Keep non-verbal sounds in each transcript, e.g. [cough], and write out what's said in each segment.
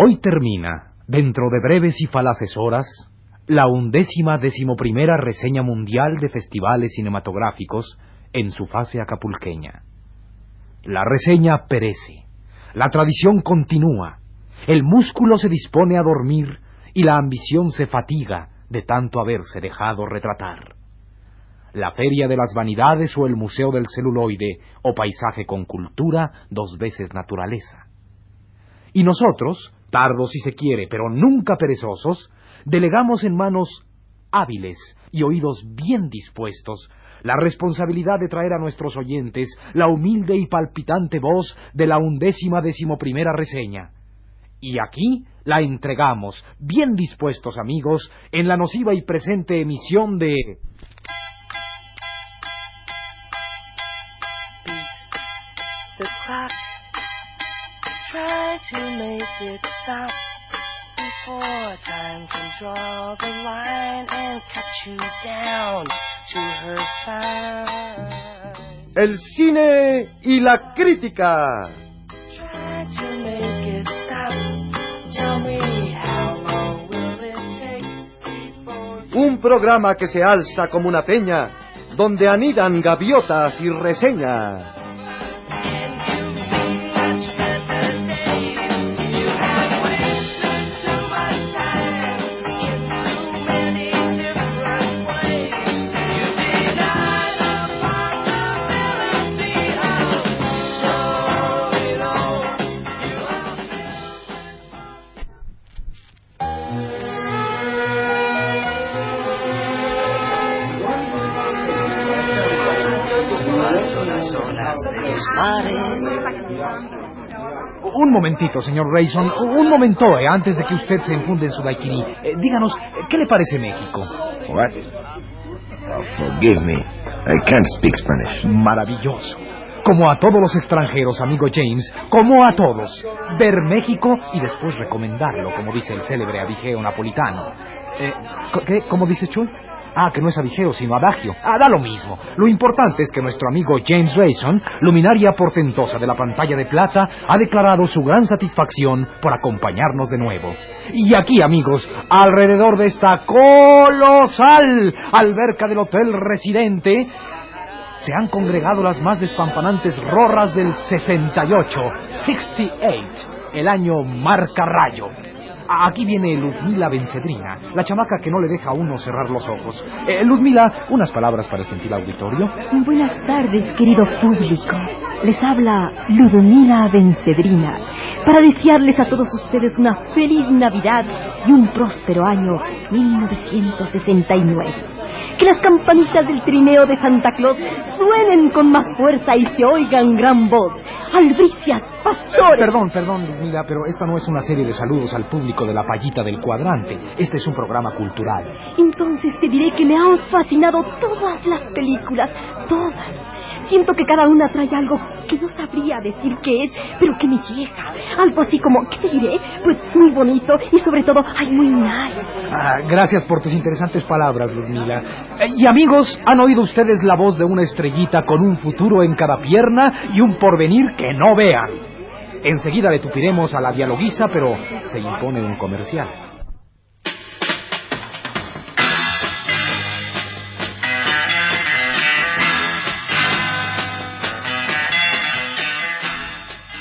Hoy termina, dentro de breves y falaces horas, la undécima decimoprimera reseña mundial de festivales cinematográficos en su fase acapulqueña. La reseña perece, la tradición continúa, el músculo se dispone a dormir y la ambición se fatiga de tanto haberse dejado retratar. La Feria de las Vanidades o el Museo del Celuloide o Paisaje con Cultura, dos veces naturaleza. Y nosotros, tardos si se quiere, pero nunca perezosos, delegamos en manos hábiles y oídos bien dispuestos la responsabilidad de traer a nuestros oyentes la humilde y palpitante voz de la undécima decimoprimera reseña. Y aquí la entregamos, bien dispuestos amigos, en la nociva y presente emisión de... try to make it stop before time can draw the line and cut you down to her side. El cine y la crítica. Try to make it stop. Tell me how long will it take Un programa que se alza como una peña, donde anidan gaviotas y reseñas. Un momentito, señor Rayson. Un momento, eh, antes de que usted se infunde en su daiquiri. Eh, díganos, ¿qué le parece México? What? Oh, forgive me. I can't speak Spanish. Maravilloso. Como a todos los extranjeros, amigo James, como a todos. Ver México y después recomendarlo, como dice el célebre abigeo napolitano. Eh, ¿Qué? ¿Cómo dices, Chul? Ah, que no es adagio, sino adagio. Ah, da lo mismo. Lo importante es que nuestro amigo James Rayson, luminaria portentosa de la pantalla de plata, ha declarado su gran satisfacción por acompañarnos de nuevo. Y aquí, amigos, alrededor de esta colosal alberca del Hotel Residente, se han congregado las más despampanantes rorras del 68, 68, el año marca rayo. Aquí viene Luzmila Bencedrina, la chamaca que no le deja a uno cerrar los ojos. Eh, Luzmila, unas palabras para el gentil auditorio. Buenas tardes, querido público. Les habla Luzmila Bencedrina para desearles a todos ustedes una feliz Navidad y un próspero año 1969. Que las campanitas del trineo de Santa Claus suenen con más fuerza y se oigan gran voz. Albricias, pastores. Perdón, perdón, Luzmila, pero esta no es una serie de saludos al público de la payita del cuadrante. Este es un programa cultural. Entonces te diré que me han fascinado todas las películas, todas Siento que cada una trae algo que no sabría decir qué es, pero que me llega. Algo así como, ¿qué te diré? Pues muy bonito y sobre todo, ay, muy nice. Ah, gracias por tus interesantes palabras, Ludmila. Eh, y amigos, ¿han oído ustedes la voz de una estrellita con un futuro en cada pierna y un porvenir que no vean? Enseguida le tupiremos a la dialoguiza, pero se impone un comercial.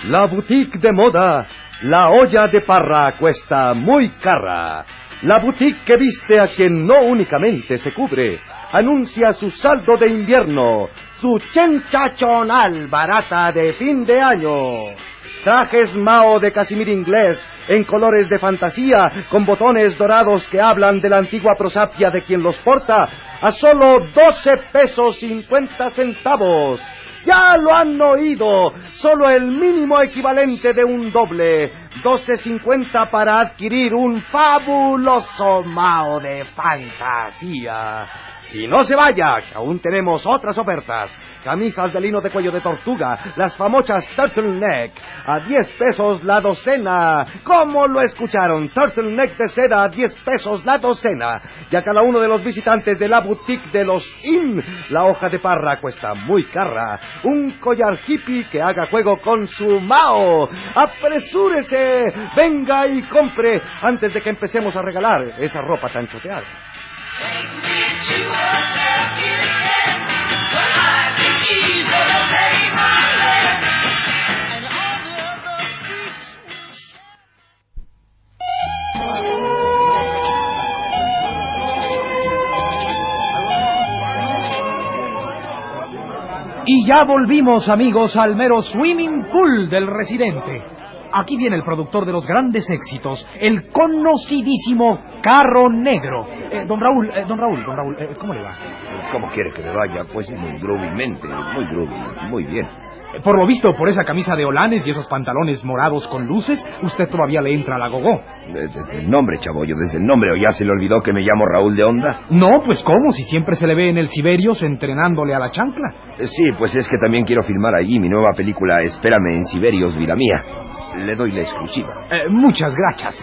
La boutique de moda, la olla de parra cuesta muy cara. La boutique que viste a quien no únicamente se cubre, anuncia su saldo de invierno, su chenchachonal barata de fin de año. Trajes Mao de casimir inglés en colores de fantasía con botones dorados que hablan de la antigua prosapia de quien los porta a solo 12 pesos 50 centavos. Ya lo han oído. Solo el mínimo equivalente de un doble. 12.50 para adquirir un fabuloso Mao de fantasía. Y no se vaya, que aún tenemos otras ofertas. Camisas de lino de cuello de tortuga, las famosas turtleneck, a 10 pesos la docena. ¿Cómo lo escucharon? Turtleneck de seda a 10 pesos la docena. Y a cada uno de los visitantes de la boutique de los IN, la hoja de parra cuesta muy cara. Un collar hippie que haga juego con su Mao. ¡Apresúrese! Venga y compre antes de que empecemos a regalar esa ropa tan choteada. Y ya volvimos, amigos, al mero swimming pool del residente. Aquí viene el productor de los grandes éxitos, el conocidísimo Carro Negro. Eh, don Raúl, eh, don Raúl, don Raúl, eh, ¿cómo le va? ¿Cómo quiere que me vaya? Pues muy groovymente, muy groovy, muy bien. Eh, Por lo visto, por esa camisa de holanes y esos pantalones morados con luces, usted todavía le entra a la gogó. Desde el nombre, chabollo, desde el nombre, ¿o ya se le olvidó que me llamo Raúl de Onda? No, pues cómo, si siempre se le ve en el Siberios entrenándole a la chancla. Sí, pues es que también quiero filmar allí mi nueva película Espérame en Siberios, vida mía. Le doy la exclusiva. Eh, muchas gracias.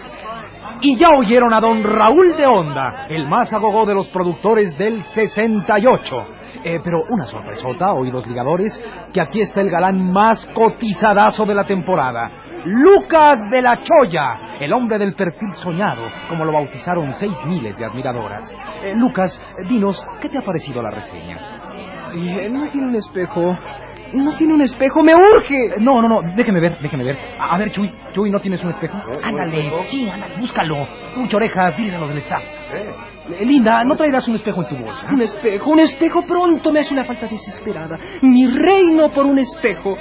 Y ya oyeron a don Raúl de Onda, el más agogó de los productores del 68. Eh, pero una sorpresota, oídos ligadores, que aquí está el galán más cotizadazo de la temporada. Lucas de la Choya, el hombre del perfil soñado, como lo bautizaron seis miles de admiradoras. Eh, Lucas, dinos, ¿qué te ha parecido la reseña? Ay, no tiene un espejo. No tiene un espejo, me urge. Eh, No, no, no, déjeme ver, déjeme ver. A, a ver, Chuy, Chuy, ¿no tienes un espejo? Ándale, sí, ándale, búscalo. Mucha orejas, díselo del staff. Eh, Linda, ¿no traerás un espejo en tu bolsa? Un espejo, un espejo pronto me hace una falta desesperada. Mi reino por un espejo.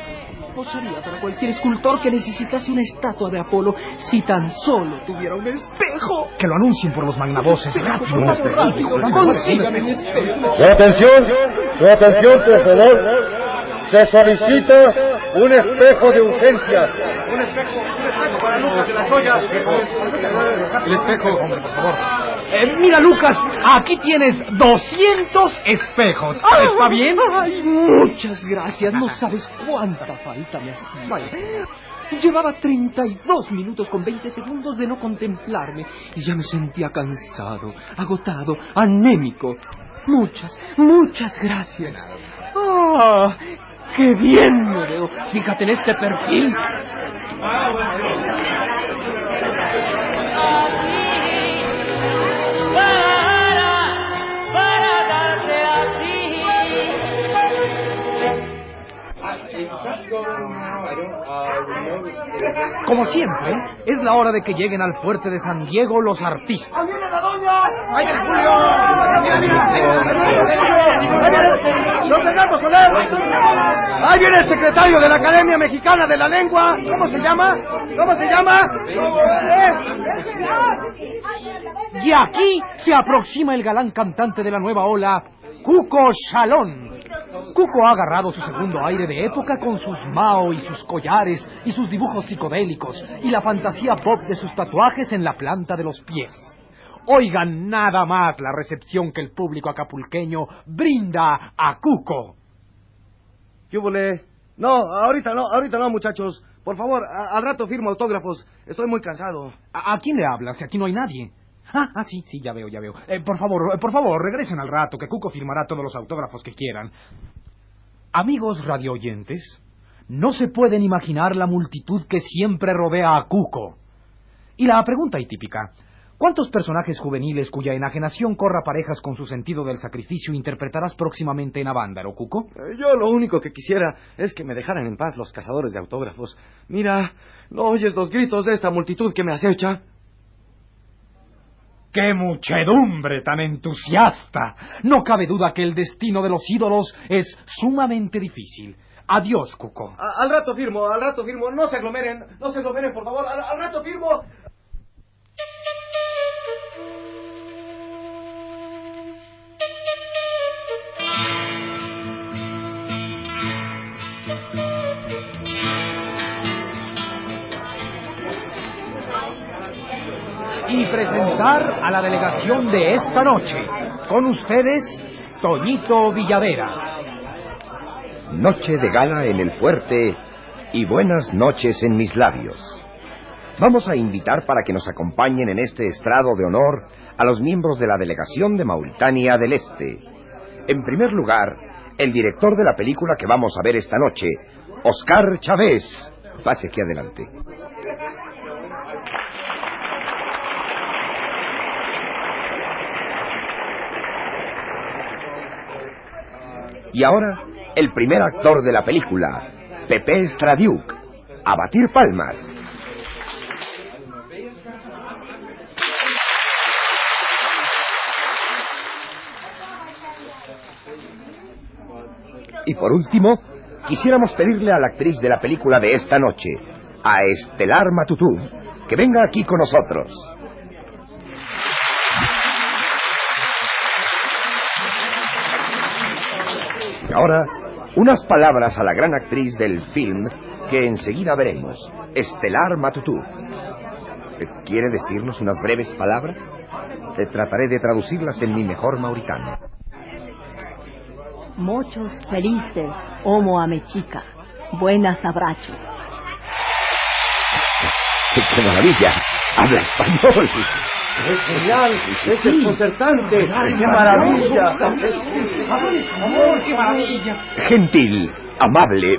Posaría para cualquier escultor que necesitase una estatua de Apolo si tan solo tuviera un espejo. Que lo anuncien por los magnavoces. Rápido, Rápido, consígame mi espejo. Su atención, su atención, por favor. Se solicita un espejo de urgencia. Un espejo, un espejo para Lucas de la Joya. El espejo, hombre, por favor. Eh, mira, Lucas, aquí tienes 200 espejos. ¿Está bien? Ay, muchas gracias. No sabes cuánta falta me hacía. Llevaba 32 minutos con 20 segundos de no contemplarme y ya me sentía cansado, agotado, anémico. Muchas, muchas gracias. ¡Ah! ¡Qué bien me veo! Fíjate en este perfil. Como siempre, es la hora de que lleguen al fuerte de San Diego los artistas. ¡Ahí viene Julio! ¡Mira, mira! ¡Lo pegamos con él! ¡Ahí viene el secretario de la Academia Mexicana de la Lengua! ¿Cómo se llama? ¿Cómo se llama? Y aquí se aproxima el galán cantante de la nueva ola, Cuco Shalón. Cuco ha agarrado su segundo aire de época con sus Mao y sus collares y sus dibujos psicodélicos y la fantasía pop de sus tatuajes en la planta de los pies. Oigan nada más la recepción que el público acapulqueño brinda a Cuco. ¿Qué volé? No, ahorita no, ahorita no, muchachos. Por favor, a- al rato firmo autógrafos. Estoy muy cansado. ¿A, a quién le hablas? Si aquí no hay nadie. Ah, ah, sí, sí, ya veo, ya veo. Eh, por favor, eh, por favor, regresen al rato, que Cuco firmará todos los autógrafos que quieran. Amigos radioyentes, no se pueden imaginar la multitud que siempre rodea a Cuco. Y la pregunta típica, ¿cuántos personajes juveniles cuya enajenación corra parejas con su sentido del sacrificio interpretarás próximamente en Avándaro, Cuco? Eh, Yo lo único que quisiera es que me dejaran en paz los cazadores de autógrafos. Mira, ¿no oyes los gritos de esta multitud que me acecha? ¡Qué muchedumbre tan entusiasta! No cabe duda que el destino de los ídolos es sumamente difícil. Adiós, Cuco. Al rato firmo, al rato firmo. No se aglomeren, no se aglomeren, por favor. Al rato firmo. Presentar a la delegación de esta noche. Con ustedes, Toñito Villavera. Noche de gala en el fuerte y buenas noches en mis labios. Vamos a invitar para que nos acompañen en este estrado de honor a los miembros de la delegación de Mauritania del Este. En primer lugar, el director de la película que vamos a ver esta noche, Oscar Chávez. Pase aquí adelante. Y ahora, el primer actor de la película, Pepe Stradiuk. A batir palmas. Y por último, quisiéramos pedirle a la actriz de la película de esta noche, a Estelar Matutú, que venga aquí con nosotros. Ahora, unas palabras a la gran actriz del film que enseguida veremos, Estelar Matutú. ¿Quiere decirnos unas breves palabras? Te trataré de traducirlas en mi mejor mauritano. Muchos felices, homo amechica. Buenas abracho. ¡Qué, qué maravilla! ¡Habla español! ¡Es genial! ¡Es desconcertante! ¡Qué maravilla! ¡Qué maravilla! Gentil, amable,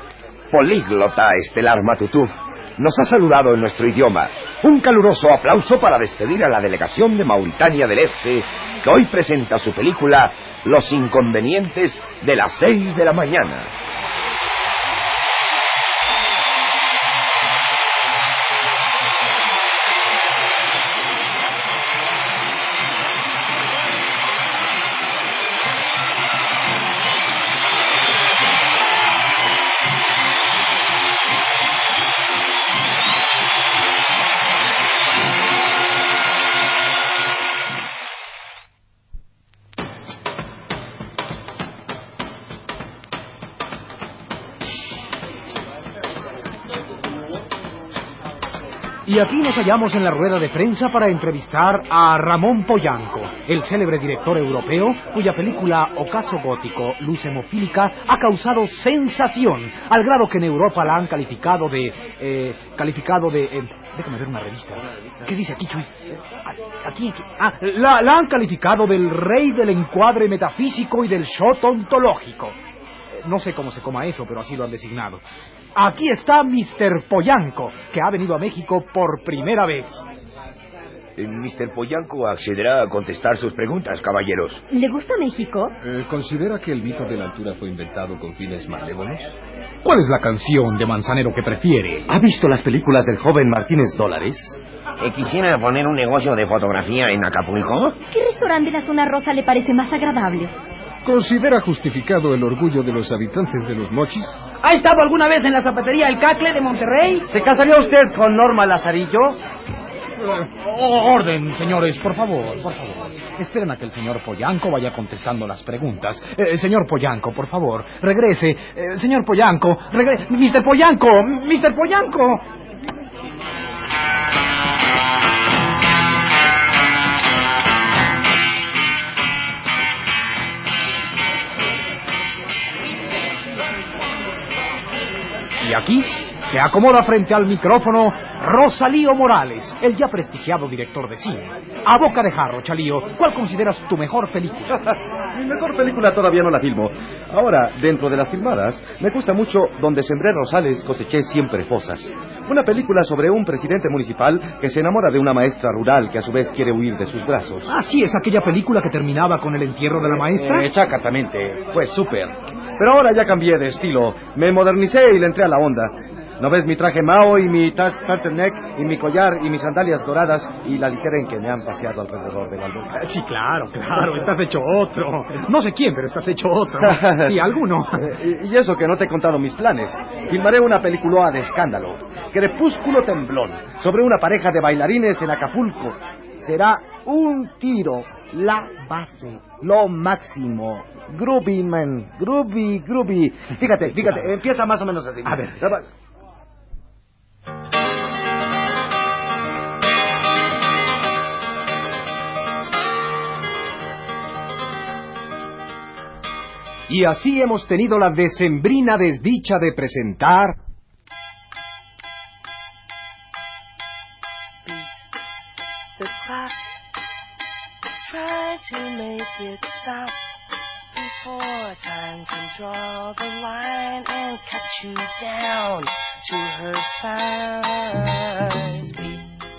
políglota Estelar Matutú, nos ha saludado en nuestro idioma. Un caluroso aplauso para despedir a la delegación de Mauritania del Este, que hoy presenta su película Los inconvenientes de las seis de la mañana. Y aquí nos hallamos en la rueda de prensa para entrevistar a Ramón Poyanco, el célebre director europeo cuya película Ocaso Gótico, Luz Hemofílica, ha causado sensación, al grado que en Europa la han calificado de... eh, calificado de... eh, déjame ver una revista. ¿Qué dice aquí, aquí. Ah, la, la han calificado del rey del encuadre metafísico y del shot ontológico. Eh, No sé cómo se coma eso, pero así lo han designado. Aquí está Mr. Poyanco, que ha venido a México por primera vez. Mr. Poyanco accederá a contestar sus preguntas, caballeros. ¿Le gusta México? Eh, ¿Considera que el mito de la altura fue inventado con fines malévolos? ¿Cuál es la canción de Manzanero que prefiere? ¿Ha visto las películas del joven Martínez Dólares? Eh, ¿Quisiera poner un negocio de fotografía en Acapulco? ¿Qué restaurante de la zona rosa le parece más agradable? ¿Considera justificado el orgullo de los habitantes de los mochis? ¿Ha estado alguna vez en la zapatería El Cacle de Monterrey? ¿Se casaría usted con Norma Lazarillo? Oh, orden, señores, por favor, por favor. Esperen a que el señor Poyanco vaya contestando las preguntas. Eh, señor Poyanco, por favor, regrese. Eh, señor Poyanco, regrese. Mr. Poyanco, Mr. Poyanco. Aquí se acomoda frente al micrófono Rosalío Morales, el ya prestigiado director de cine. A boca de jarro, Chalío, ¿cuál consideras tu mejor película? [laughs] Mi mejor película todavía no la filmo. Ahora, dentro de las filmadas, me gusta mucho Donde sembré rosales, coseché siempre fosas. Una película sobre un presidente municipal que se enamora de una maestra rural que a su vez quiere huir de sus brazos. Ah, sí, es aquella película que terminaba con el entierro de la maestra. Eh, exactamente, fue súper. Pero ahora ya cambié de estilo. Me modernicé y le entré a la onda. ¿No ves mi traje Mao y mi turtleneck y mi collar y mis sandalias doradas y la ligera en que me han paseado alrededor de la alberca? [laughs] Sí, claro, claro, estás hecho otro. No sé quién, pero estás hecho otro. [laughs] Y alguno. Eh, y y eso que no te he contado mis planes. Filmaré una película de escándalo. Crepúsculo temblón. Sobre una pareja de bailarines en Acapulco. Será un tiro. La base. Lo máximo. Groovy, man. Groovy, groovy. Fíjate, fíjate. Empieza más o menos así. A ver. Y así hemos tenido la decembrina desdicha de presentar it stop before time can draw the line and cut you down to her size.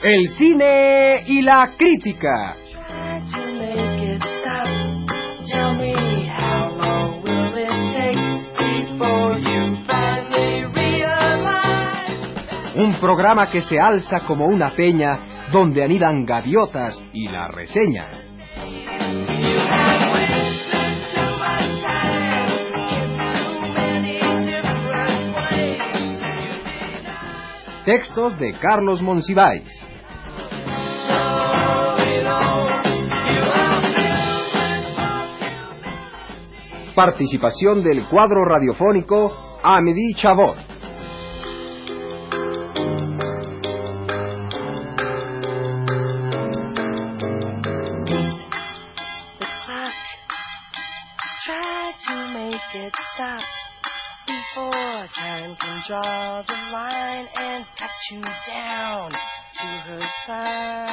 el cine y la crítica. Try to make it stop. Tell me how long will it take before you finally realize? Un programa que se alza como una peña donde anidan gaviotas y la reseña. Textos de Carlos Monsiváis. Participación del cuadro radiofónico Amedy Chabot. down to her size.